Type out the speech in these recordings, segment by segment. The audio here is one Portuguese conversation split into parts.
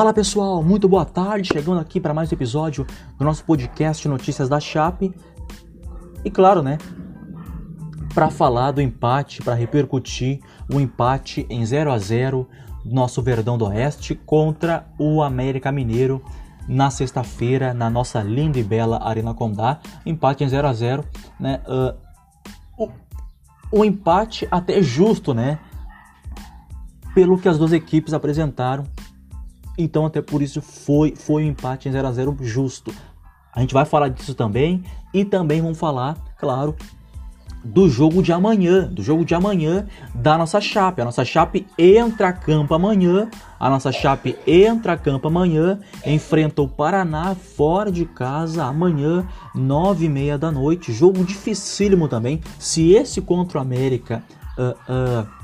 Fala pessoal, muito boa tarde, chegando aqui para mais um episódio do nosso podcast Notícias da Chape. E claro, né, para falar do empate, para repercutir o empate em 0 a 0 do nosso Verdão do Oeste contra o América Mineiro na sexta-feira na nossa linda e bela Arena Condá, empate em 0 a 0, né? Uh, o, o empate até justo, né? Pelo que as duas equipes apresentaram então até por isso foi foi um empate em 0 a 0 justo. A gente vai falar disso também e também vamos falar, claro, do jogo de amanhã, do jogo de amanhã da nossa Chape. A nossa Chape entra a campo amanhã, a nossa Chape entra a campo amanhã, enfrenta o Paraná fora de casa amanhã, nove e meia da noite. Jogo dificílimo também. Se esse contra o América uh, uh,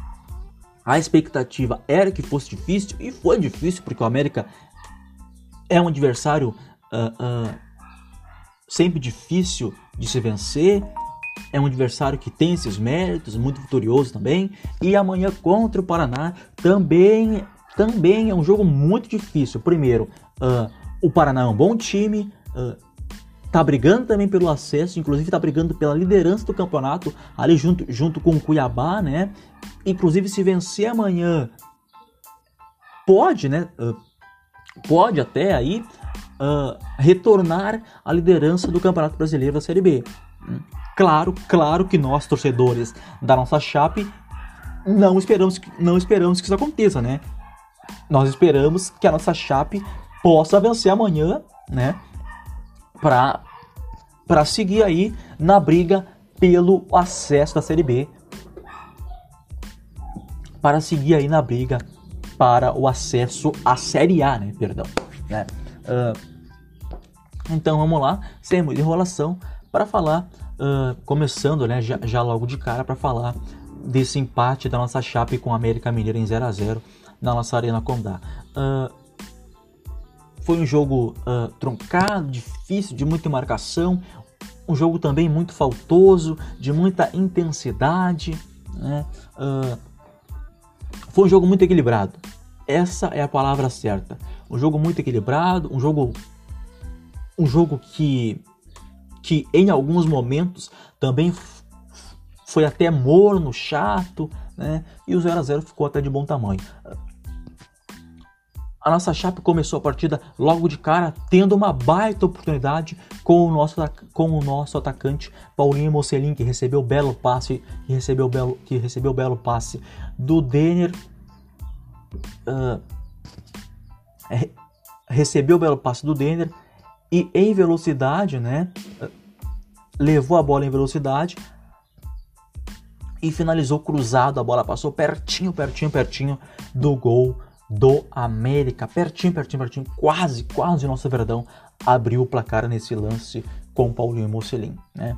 a expectativa era que fosse difícil e foi difícil porque o América é um adversário uh, uh, sempre difícil de se vencer. É um adversário que tem esses méritos, muito vitorioso também. E amanhã contra o Paraná também, também é um jogo muito difícil. Primeiro, uh, o Paraná é um bom time, tá brigando também pelo acesso, inclusive tá brigando pela liderança do campeonato ali junto, junto com o Cuiabá, né? Inclusive se vencer amanhã pode, né? Uh, pode até aí uh, retornar à liderança do Campeonato Brasileiro da Série B. Claro, claro que nós torcedores da nossa chape não esperamos, não esperamos que isso aconteça, né? Nós esperamos que a nossa chape possa vencer amanhã, né? Para para seguir aí na briga pelo acesso da Série B, para seguir aí na briga para o acesso à Série A, né? Perdão, né? Uh, então vamos lá, sem muita enrolação, para falar, uh, começando, né? Já, já logo de cara para falar desse empate da nossa Chape com a América Mineira em 0 a 0 na nossa Arena Condá. Uh, foi um jogo uh, truncado, difícil, de muita marcação, um jogo também muito faltoso, de muita intensidade. Né? Uh, foi um jogo muito equilibrado. Essa é a palavra certa. Um jogo muito equilibrado, um jogo, um jogo que, que em alguns momentos também foi até morno, chato, né? E o 0 a 0 ficou até de bom tamanho. A nossa Chape começou a partida logo de cara, tendo uma baita oportunidade com o nosso, com o nosso atacante Paulinho Mocelin, que recebeu belo passe, que recebeu belo, que recebeu belo passe do Denner. Uh, recebeu o belo passe do Denner e em velocidade, né? Levou a bola em velocidade e finalizou cruzado. A bola passou pertinho, pertinho, pertinho do gol do América. Pertinho, pertinho, pertinho, quase, quase nosso Verdão abriu o placar nesse lance com Paulinho Mocelin, né?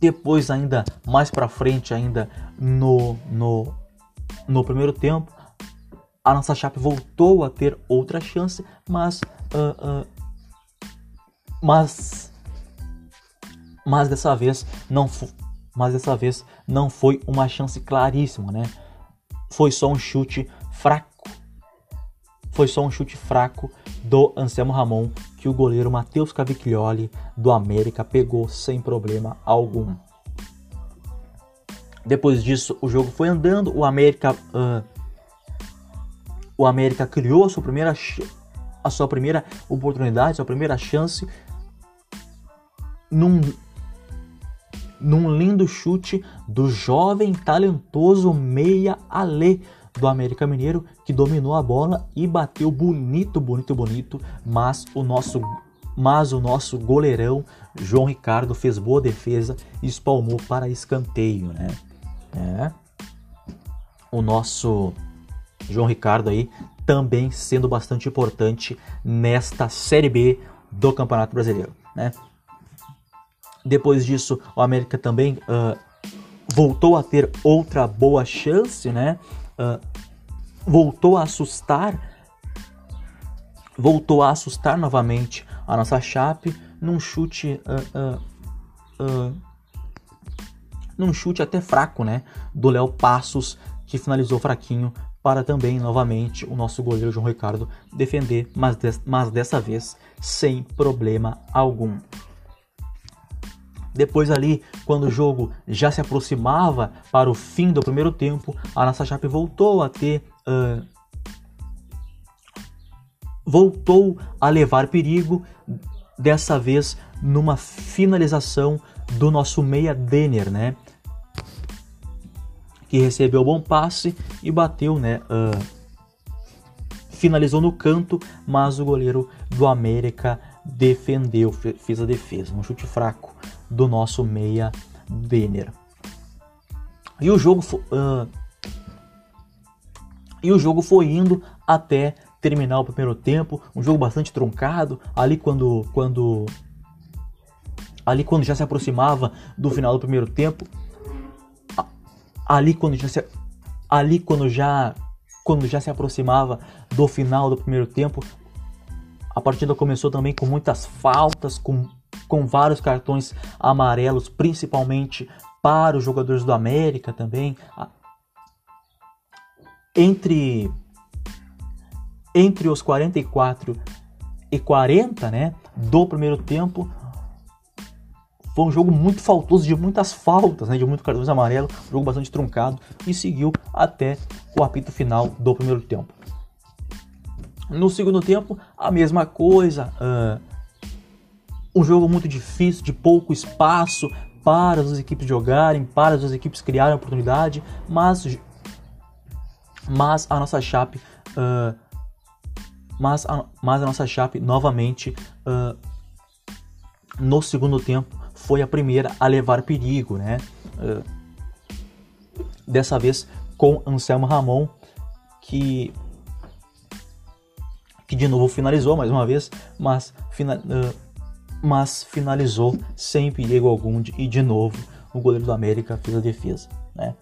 Depois ainda, mais para frente ainda no, no, no primeiro tempo, a nossa Chape voltou a ter outra chance, mas uh, uh, mas mas dessa vez não mas dessa vez não foi uma chance claríssima, né? Foi só um chute. Foi só um chute fraco do Anselmo Ramon que o goleiro Matheus Cavicchioli do América pegou sem problema algum. Depois disso, o jogo foi andando. O América, uh, o América criou a sua primeira, a sua primeira oportunidade, a sua primeira chance num, num lindo chute do jovem talentoso meia Ale do América Mineiro, que dominou a bola e bateu bonito, bonito, bonito, mas o nosso mas o nosso goleirão João Ricardo fez boa defesa e espalmou para escanteio, né? É. O nosso João Ricardo aí também sendo bastante importante nesta Série B do Campeonato Brasileiro, né? Depois disso, o América também uh, voltou a ter outra boa chance, né? Uh, voltou a assustar, voltou a assustar novamente a nossa Chape num chute, uh, num chute até fraco, né, do Léo Passos que finalizou fraquinho para também, novamente, o nosso goleiro João Ricardo defender, mas, des mas dessa vez sem problema algum. Depois ali, quando o jogo já se aproximava para o fim do primeiro tempo, a nossa Chape voltou a ter uh, voltou a levar perigo, dessa vez numa finalização do nosso meia Denner, né? Que recebeu bom passe e bateu, né? Uh, finalizou no canto, mas o goleiro do América defendeu, fez a defesa, um chute fraco do nosso meia Denner. E o jogo uh, e o jogo foi indo até terminar o primeiro tempo, um jogo bastante truncado, ali quando quando ali quando já se aproximava do final do primeiro tempo, ali quando já se, ali quando já quando já se aproximava do final do primeiro tempo, a partida começou também com muitas faltas, com, com vários cartões amarelos, principalmente para os jogadores do América também. Entre entre os 44 e 40, né, do primeiro tempo, foi um jogo muito faltoso, de muitas faltas, né, de muito cartões amarelos, jogo bastante truncado e seguiu até o apito final do primeiro tempo. No segundo tempo, a mesma coisa, uh, um jogo muito difícil, de pouco espaço para as equipes jogarem, para as equipes criarem oportunidade, mas, mas a nossa Chape uh, mas a, mas a nossa Chape novamente uh, no segundo tempo foi a primeira a levar perigo, né? Uh, dessa vez com Anselmo Ramon que que de novo finalizou mais uma vez, mas, fina, uh, mas finalizou sem perigo algum e de novo o goleiro do América fez a defesa, né?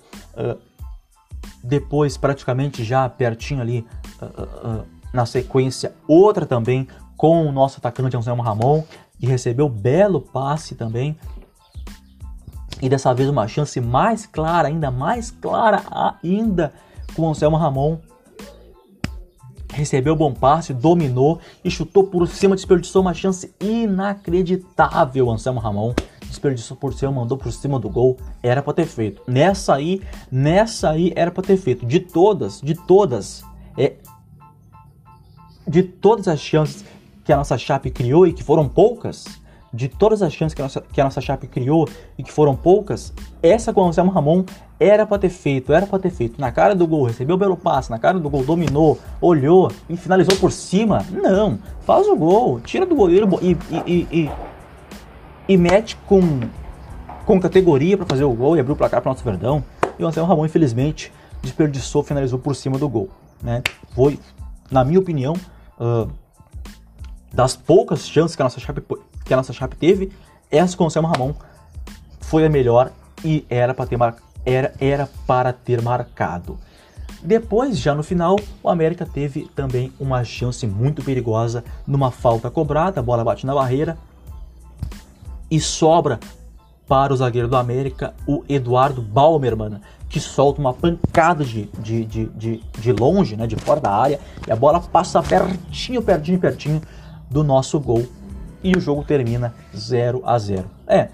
depois praticamente já pertinho ali na sequência, outra também com o nosso atacante Anselmo Ramon, que recebeu belo passe também. E dessa vez uma chance mais clara, ainda mais clara ainda com o Anselmo Ramon. Recebeu bom passe, dominou e chutou por cima, desperdiçou uma chance inacreditável. Anselmo Ramon desperdiçou por cima, mandou por cima do gol. Era para ter feito. Nessa aí, nessa aí era para ter feito. De todas, de todas, é de todas as chances que a nossa Chape criou e que foram poucas, de todas as chances que a nossa, que a nossa Chape criou e que foram poucas, essa com o Anselmo Ramon era para ter feito, era para ter feito. Na cara do gol, recebeu o belo passe, na cara do gol, dominou, olhou e finalizou por cima. Não, faz o gol, tira do goleiro e, e, e, e mete com, com categoria para fazer o gol e abrir o placar para nosso Verdão. E o Anselmo Ramon, infelizmente, desperdiçou, finalizou por cima do gol. Né? Foi, na minha opinião, uh, das poucas chances que a nossa Chape, que a nossa Chape teve, essa com o Selma Ramon foi a melhor e era para ter, mar, era, era para ter marcado. Depois, já no final, o América teve também uma chance muito perigosa numa falta cobrada, a bola bate na barreira e sobra para o zagueiro do América, o Eduardo Balmerman, que solta uma pancada de, de, de, de, de longe, né, de fora da área, e a bola passa pertinho, pertinho, pertinho do nosso gol. E o jogo termina 0 a 0 É,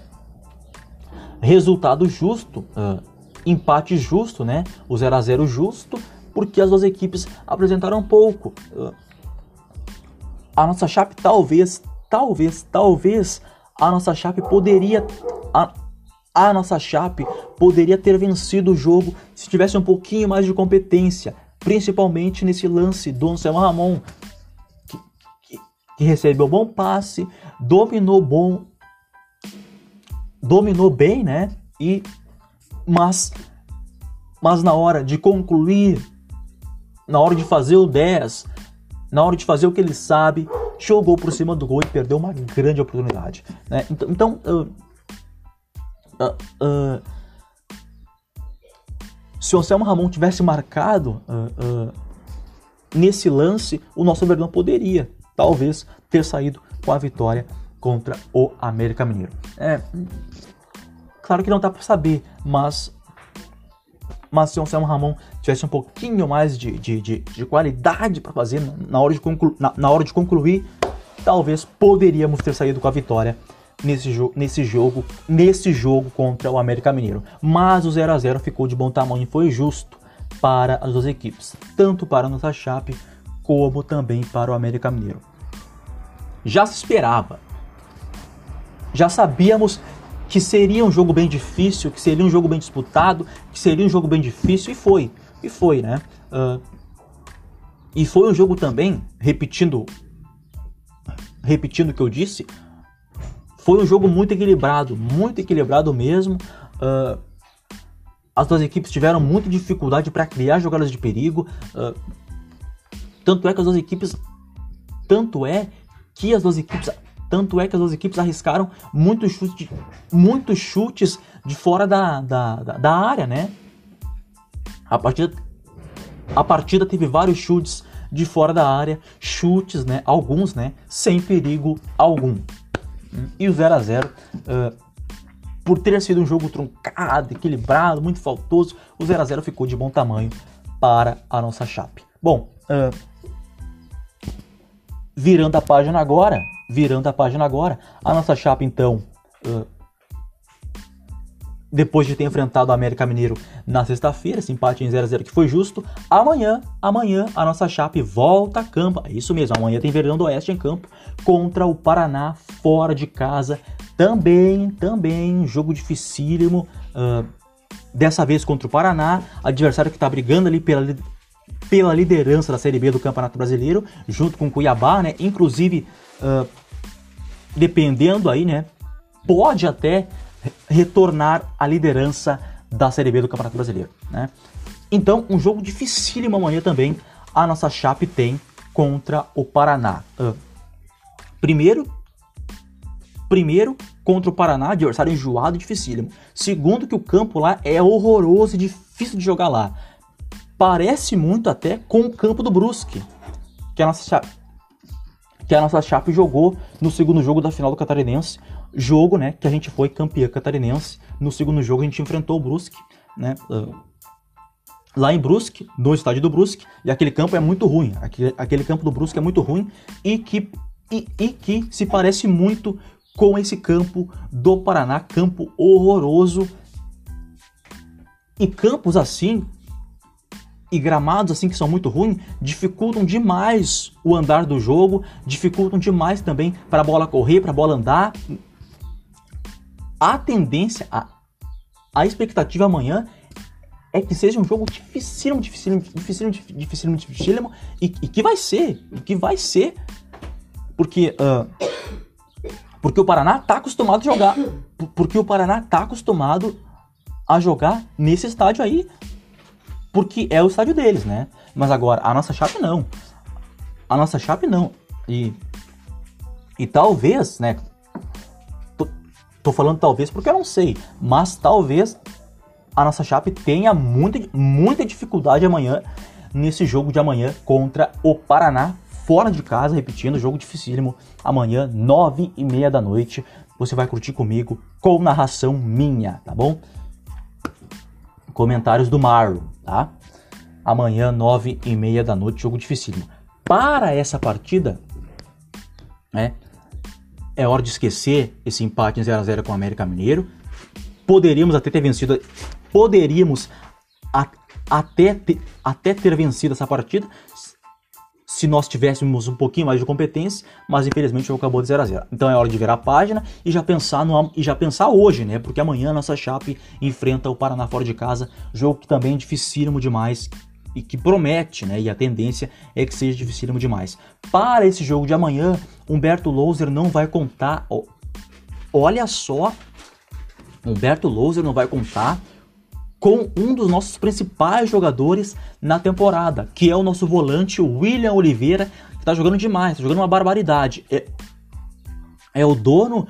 resultado justo, uh, empate justo, né? O 0 a 0 justo, porque as duas equipes apresentaram pouco. Uh, a nossa Chape talvez, talvez, talvez a nossa Chape poderia a, a nossa Chape poderia ter vencido o jogo se tivesse um pouquinho mais de competência, principalmente nesse lance do Anselmo Ramon, que, recebeu bom passe, dominou bom, dominou bem, né? E mas mas na hora de concluir, na hora de fazer o 10, na hora de fazer o que ele sabe, jogou por cima do gol e perdeu uma grande oportunidade. Né? Então, então uh, uh, se o Anselmo Ramon tivesse marcado uh, nesse lance, o nosso Verdão poderia, talvez, ter saído com a vitória contra o América Mineiro. É, claro que não dá para saber, mas mas se o Anselmo Ramon tivesse um pouquinho mais de, de, de, de qualidade para fazer na hora, de conclu, na, na hora de concluir, talvez poderíamos ter saído com a vitória nesse, jo nesse jogo nesse jogo contra o América Mineiro. Mas o 0 a 0 ficou de bom tamanho e foi justo para as duas equipes, tanto para a nossa Chape como também para o América Mineiro. Já se esperava, já sabíamos que seria um jogo bem difícil, que seria um jogo bem disputado, que seria um jogo bem difícil, e foi. E foi, né? Uh, e foi um jogo também, repetindo, repetindo o que eu disse, foi um jogo muito equilibrado, muito equilibrado mesmo. Uh, as duas equipes tiveram muita dificuldade para criar jogadas de perigo. Uh, tanto é que as duas equipes, tanto é que as duas equipes tanto é que as duas equipes arriscaram muitos chutes, muitos chutes de fora da, da, da, área, né? A partida, a partida teve vários chutes de fora da área, chutes, né? Alguns, né? Sem perigo algum. E o 0 a 0 uh, por ter sido um jogo truncado, equilibrado, muito faltoso, o 0 a 0 ficou de bom tamanho para a nossa chape. Bom, uh, virando a página agora, virando a página agora, a nossa chapa então, uh, depois de ter enfrentado o América Mineiro na sexta-feira, esse empate em 0 a 0 que foi justo, amanhã, amanhã a nossa chapa volta a campo, é isso mesmo, amanhã tem Verdão do Oeste em campo contra o Paraná fora de casa, também, também jogo dificílimo, uh, dessa vez contra o Paraná, adversário que está brigando ali pela pela liderança da Série B do Campeonato Brasileiro, junto com o Cuiabá, né? Inclusive, uh, dependendo aí, né? Pode até retornar à liderança da Série B do Campeonato Brasileiro, né? Então, um jogo dificílimo amanhã também a nossa Chape tem contra o Paraná. Uh, primeiro, primeiro contra o Paraná, adversário enjoado e dificílimo. Segundo, que o campo lá é horroroso e difícil de jogar lá parece muito até com o campo do Brusque, que a nossa Chape, que a nossa Chape jogou no segundo jogo da final do Catarinense, jogo, né, que a gente foi campeã catarinense. No segundo jogo a gente enfrentou o Brusque, né, uh, lá em Brusque, no estádio do Brusque, e aquele campo é muito ruim. Aquele, aquele campo do Brusque é muito ruim e que, e, e que se parece muito com esse campo do Paraná, campo horroroso. E campos assim e gramados assim que são muito ruins dificultam demais o andar do jogo, dificultam demais também para a bola correr, para a bola andar. A tendência, a, a expectativa amanhã é que seja um jogo dificílimo, dificílimo, dificílimo, dificílimo, dificílimo e, e que vai ser, e que vai ser, porque uh, porque o Paraná está acostumado a jogar, porque o Paraná está acostumado a jogar nesse estádio aí porque é o estádio deles, né? Mas agora, a nossa Chape não. A nossa Chape não. E, e talvez, né? Tô, tô falando talvez porque eu não sei, mas talvez a nossa Chape tenha muita, muita dificuldade amanhã nesse jogo de amanhã contra o Paraná, fora de casa, repetindo, jogo dificílimo, amanhã, nove e meia da noite, você vai curtir comigo com narração minha, tá bom? Comentários do Marlon tá? Amanhã, nove e meia da noite, jogo dificílimo. Para essa partida, né, é hora de esquecer esse empate em 0 a 0 com o América Mineiro. Poderíamos até ter vencido, poderíamos a, até, ter, até ter vencido essa partida se nós tivéssemos um pouquinho mais de competência, mas infelizmente o jogo acabou de 0 a 0. Então é hora de virar a página e já pensar no e já pensar hoje, né? Porque amanhã a nossa Chape enfrenta o Paraná fora de casa, jogo que também é dificílimo demais e que promete, né? E a tendência é que seja dificílimo demais. Para esse jogo de amanhã, Humberto Louser não vai contar, ó, olha só, Humberto Louser não vai contar com um dos nossos principais jogadores na temporada, que é o nosso volante William Oliveira, que está jogando demais, tá jogando uma barbaridade. É, é o dono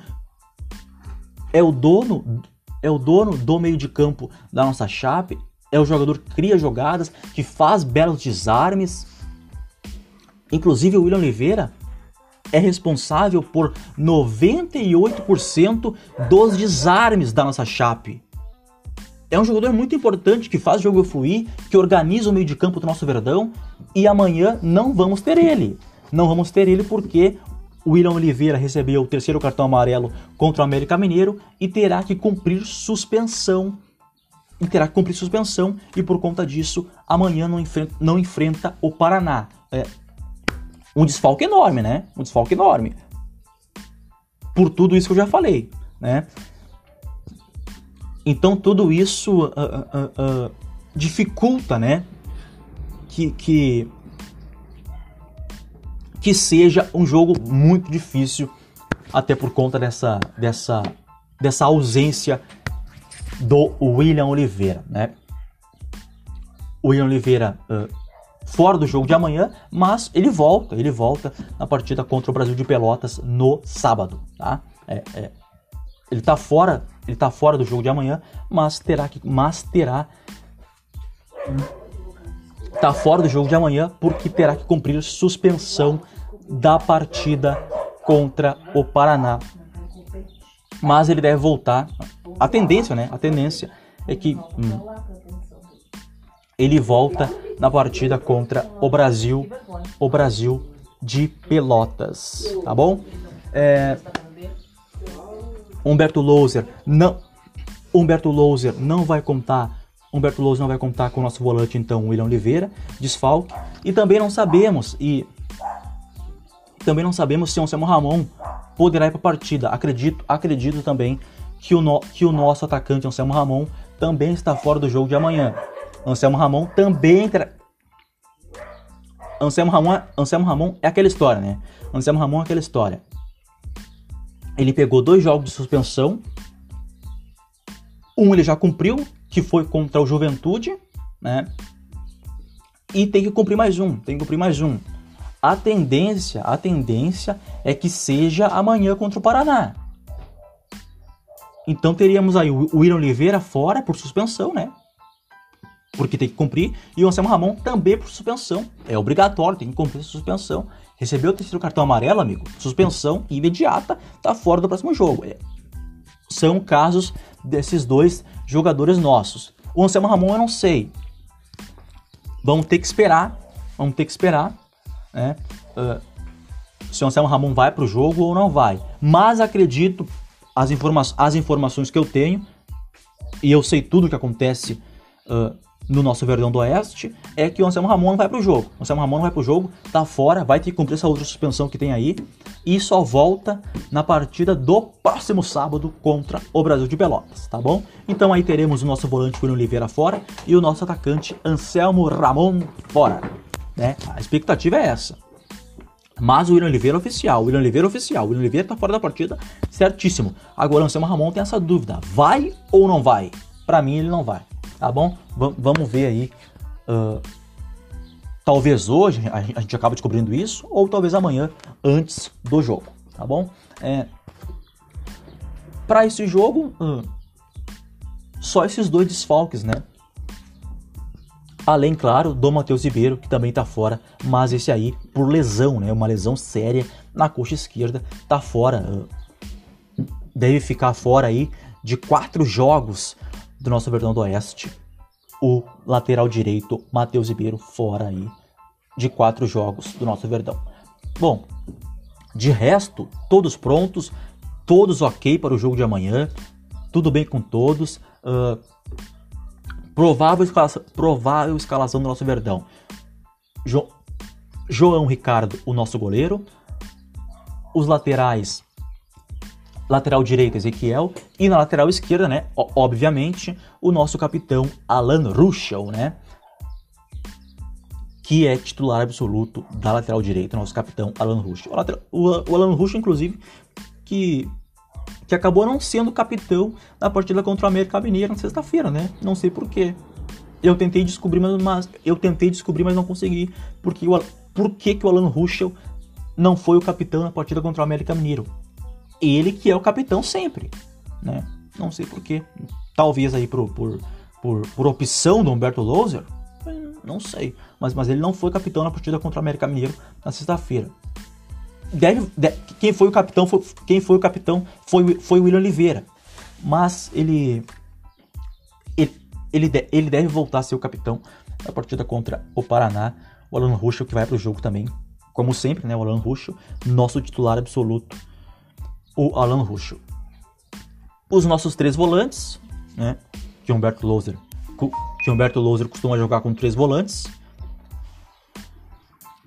é o dono é o dono do meio de campo da nossa Chape, é o jogador que cria jogadas, que faz belos desarmes. Inclusive o William Oliveira é responsável por 98% dos desarmes da nossa Chape. É um jogador muito importante que faz o jogo fluir, que organiza o meio de campo do nosso Verdão e amanhã não vamos ter ele. Não vamos ter ele porque o William Oliveira recebeu o terceiro cartão amarelo contra o América Mineiro e terá que cumprir suspensão. E terá que cumprir suspensão e por conta disso amanhã não enfrenta, não enfrenta o Paraná. É um desfalque enorme, né? Um desfalque enorme. Por tudo isso que eu já falei, né? Então tudo isso uh, uh, uh, dificulta, né? Que, que, que seja um jogo muito difícil, até por conta dessa, dessa, dessa ausência do William Oliveira, né? William Oliveira fora do jogo de amanhã, mas ele volta, ele volta na partida contra o Brasil de Pelotas no sábado, tá? É, é, ele tá fora, ele tá fora do jogo de amanhã, mas terá que, mas terá tá fora do jogo de amanhã porque terá que cumprir suspensão da partida contra o Paraná. Mas ele deve voltar. A tendência, né? A tendência é que hum, ele volta na partida contra o Brasil, o Brasil de Pelotas, tá bom? É, Humberto Louser não Humberto Louser não vai contar Humberto Louser não vai contar com o nosso volante então William Oliveira, desfalque, e também não sabemos e também não sabemos se Anselmo Ramon poderá ir para a partida. Acredito, acredito também que o, no, que o nosso atacante Anselmo Ramon também está fora do jogo de amanhã. Anselmo Ramon também terá... Anselmo Ramon, Anselmo Ramon é aquela história, né? Anselmo Ramon é aquela história. Ele pegou dois jogos de suspensão. Um ele já cumpriu, que foi contra o Juventude, né? E tem que cumprir mais um, tem que cumprir mais um. A tendência, a tendência é que seja amanhã contra o Paraná. Então teríamos aí o William Oliveira fora por suspensão, né? Porque tem que cumprir. E o Anselmo Ramon também por suspensão. É obrigatório, tem que cumprir a suspensão. Recebeu o terceiro cartão amarelo, amigo? Suspensão imediata, tá fora do próximo jogo. É. São casos desses dois jogadores nossos. O Anselmo Ramon eu não sei. Vamos ter que esperar. Vamos ter que esperar. Né? Uh, se o Anselmo Ramon vai para o jogo ou não vai. Mas acredito, as, informa as informações que eu tenho, e eu sei tudo o que acontece uh, no nosso Verdão do Oeste é que o Anselmo Ramon não vai pro jogo. O Anselmo Ramon não vai pro jogo, tá fora, vai ter que cumprir essa outra suspensão que tem aí e só volta na partida do próximo sábado contra o Brasil de Pelotas, tá bom? Então aí teremos o nosso volante Bruno Oliveira fora e o nosso atacante Anselmo Ramon fora, né? A expectativa é essa. Mas o William Oliveira oficial, o William Oliveira oficial, o William Oliveira tá fora da partida, certíssimo. Agora o Anselmo Ramon tem essa dúvida, vai ou não vai? Para mim ele não vai tá bom? V vamos ver aí. Uh, talvez hoje a gente acabe descobrindo isso, ou talvez amanhã, antes do jogo, tá bom? É, Para esse jogo, uh, só esses dois desfalques, né? Além, claro, do Matheus Ribeiro, que também tá fora, mas esse aí por lesão, né? Uma lesão séria na coxa esquerda, tá fora. Deve ficar fora aí de quatro jogos do nosso Verdão do Oeste, o lateral direito Matheus Ribeiro fora aí de quatro jogos do nosso Verdão. Bom, de resto, todos prontos, todos ok para o jogo de amanhã, tudo bem com todos. Uh, provável, escalação, provável escalação do nosso Verdão. Jo, João Ricardo, o nosso goleiro. Os laterais lateral direito Ezequiel e na lateral esquerda, né, obviamente, o nosso capitão Alan Ruschel, né, que é titular absoluto da lateral direita, nosso capitão Alan Ruschel. O Alan Ruschel, inclusive, que que acabou não sendo capitão na partida contra o América Mineiro na sexta-feira, né? Não sei porquê. Eu tentei descobrir, mas, mas, eu tentei descobrir, mas não consegui. Porque o, por que, que o Alan Ruschel não foi o capitão na partida contra o América Mineiro? Ele que é o capitão sempre, né? Não sei porquê. Talvez aí por, por, por, por opção do Humberto Louser, não sei. Mas, mas ele não foi capitão na partida contra o América Mineiro na sexta-feira. Quem foi o capitão foi, quem foi o capitão foi, foi o William Oliveira. Mas ele, ele ele, ele deve voltar a ser o capitão da partida contra o Paraná. O Alan Ruschel que vai para o jogo também. Como sempre, né? O Alan Ruschel, nosso titular absoluto. O Alan Ruschel. Os nossos três volantes, né? Que Humberto Loser, que Humberto Loser costuma jogar com três volantes.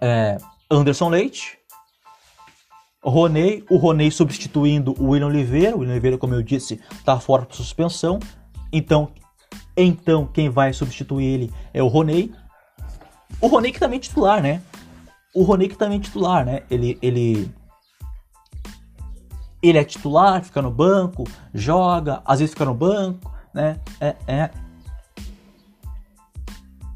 É, Anderson Leite, Roney, o Roney substituindo o William Oliveira. O William Oliveira, como eu disse, está fora por suspensão. Então, então quem vai substituir ele é o Roney. O Roney que também é titular, né? O Roney que também é titular, né? Ele, ele, ele é titular, fica no banco, joga, às vezes fica no banco, né? É, é,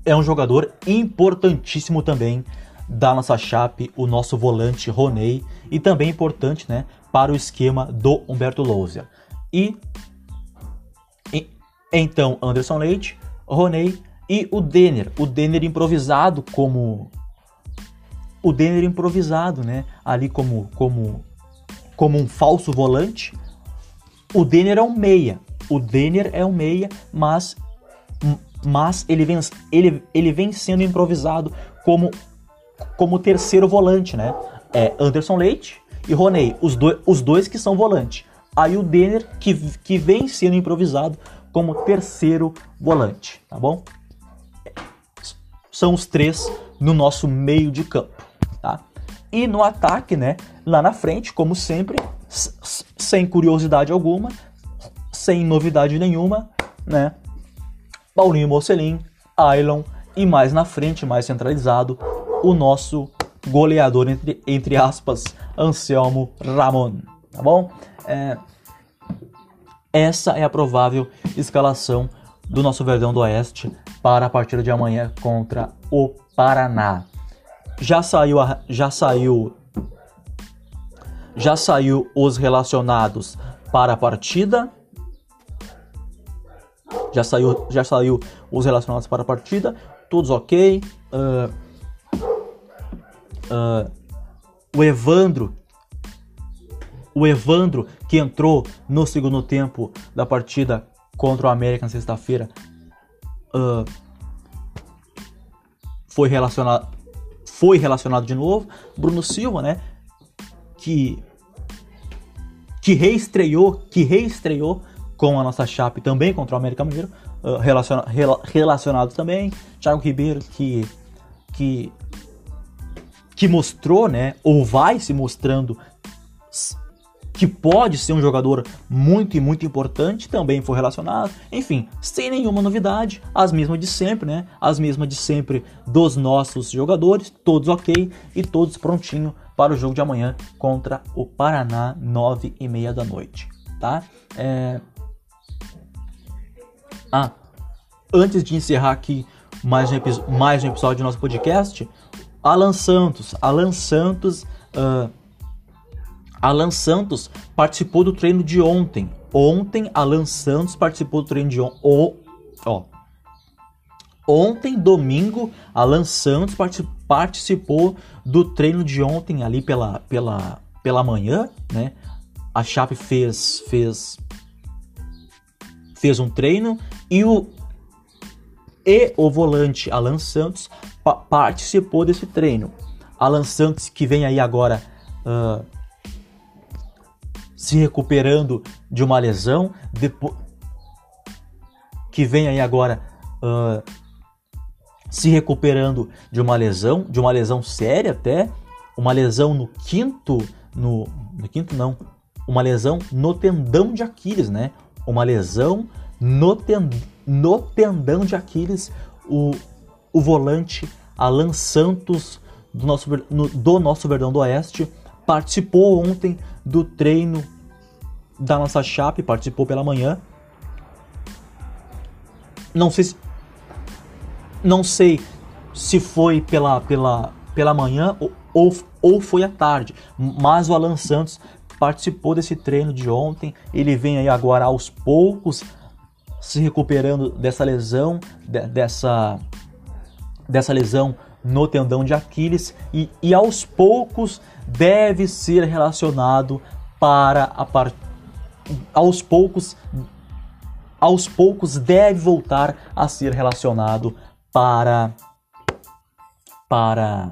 é um jogador importantíssimo também da nossa chape, o nosso volante Roney, e também importante né, para o esquema do Humberto Lousia. E, e então Anderson Leite, Roney e o Denner, o Denner improvisado como o Denner improvisado, né, ali como como como um falso volante. O Denner é um meia. O Denner é um meia, mas mas ele vem, ele, ele vem sendo improvisado como como terceiro volante, né? É Anderson Leite e Roney, os, do, os dois que são volante. Aí o Denner, que, que vem sendo improvisado como terceiro volante, tá bom? São os três no nosso meio de campo? E no ataque, né? Lá na frente, como sempre, sem curiosidade alguma, sem novidade nenhuma, né? Paulinho Mocelin, Ailon e mais na frente, mais centralizado, o nosso goleador, entre, entre aspas, Anselmo Ramon. Tá bom? É, essa é a provável escalação do nosso Verdão do Oeste para a partida de amanhã contra o Paraná. Já saiu, já saiu, já saiu os relacionados para a partida. Já saiu, já saiu os relacionados para a partida. Todos ok. Uh, uh, o Evandro, o Evandro que entrou no segundo tempo da partida contra o América na sexta-feira, uh, foi relacionado, foi relacionado de novo. Bruno Silva, né, que que reestreou, que reestreou com a nossa chape também contra o América Mineiro, uh, relaciona, rela, relacionado também. Thiago Ribeiro que que que mostrou, né, ou vai se mostrando que pode ser um jogador muito e muito importante, também foi relacionado. Enfim, sem nenhuma novidade, as mesmas de sempre, né? As mesmas de sempre dos nossos jogadores, todos ok e todos prontinho para o jogo de amanhã contra o Paraná, nove e meia da noite, tá? É... Ah, antes de encerrar aqui mais um, mais um episódio do nosso podcast, Alan Santos. Alan Santos. Uh, Alan Santos participou do treino de ontem. Ontem, Alan Santos participou do treino de ontem. Oh, ó. Ontem, domingo, Alan Santos participou do treino de ontem ali pela, pela, pela manhã, né? A Chape fez, fez, fez um treino e o, e o volante Alan Santos pa participou desse treino. Alan Santos que vem aí agora uh, se recuperando de uma lesão, depois que vem aí agora uh, se recuperando de uma lesão, de uma lesão séria até, uma lesão no quinto, no, no quinto não, uma lesão no tendão de Aquiles, né? Uma lesão no tendão no tendão de Aquiles o, o volante Alan Santos do nosso, no, do nosso Verdão do Oeste participou ontem do treino da nossa chape, participou pela manhã. Não sei se, não sei se foi pela, pela, pela manhã ou, ou, ou foi à tarde, mas o Alan Santos participou desse treino de ontem. Ele vem aí agora aos poucos se recuperando dessa lesão, de, dessa, dessa lesão no tendão de Aquiles e, e aos poucos deve ser relacionado para a part... aos poucos aos poucos deve voltar a ser relacionado para para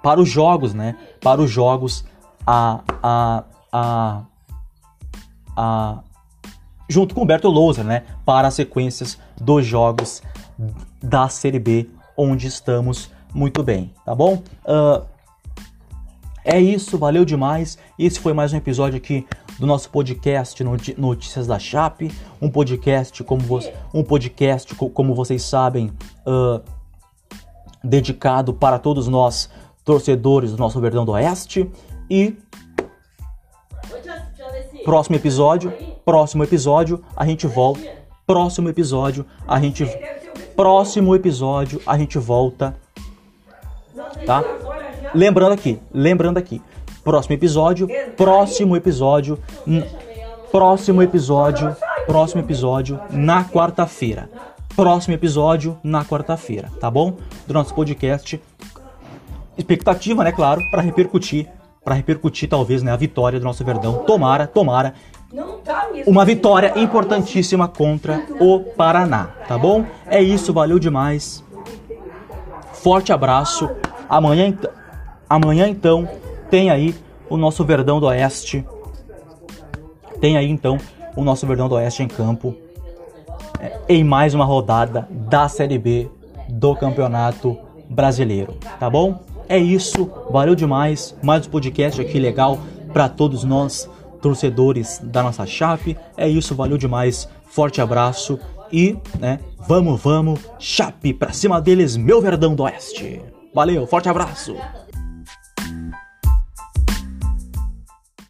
para os jogos, né? Para os jogos a a a, a junto com o Humberto Louser, né? Para as sequências dos jogos da Série B, onde estamos muito bem, tá bom? Uh, é isso, valeu demais. Esse foi mais um episódio aqui do nosso podcast Notícias da Chape, um podcast como você, um podcast como vocês sabem, uh, dedicado para todos nós torcedores do nosso Verdão do Oeste e próximo episódio, próximo episódio a gente volta, próximo episódio a gente próximo episódio a gente volta, tá? Lembrando aqui, lembrando aqui, próximo episódio, próximo episódio, próximo episódio, próximo episódio na quarta-feira. Próximo episódio na quarta-feira, tá bom? Do nosso podcast. Expectativa, né, claro, para repercutir, para repercutir talvez, né, a vitória do nosso Verdão. Tomara, tomara. Uma vitória importantíssima contra o Paraná, tá bom? É isso, valeu demais. Forte abraço. Amanhã então Amanhã então tem aí o nosso Verdão do Oeste. Tem aí então o nosso Verdão do Oeste em campo é, em mais uma rodada da Série B do Campeonato Brasileiro, tá bom? É isso, valeu demais. Mais um podcast aqui legal para todos nós torcedores da nossa Chape. É isso, valeu demais. Forte abraço e, né, vamos, vamos, Chape pra cima deles, meu Verdão do Oeste. Valeu, forte abraço.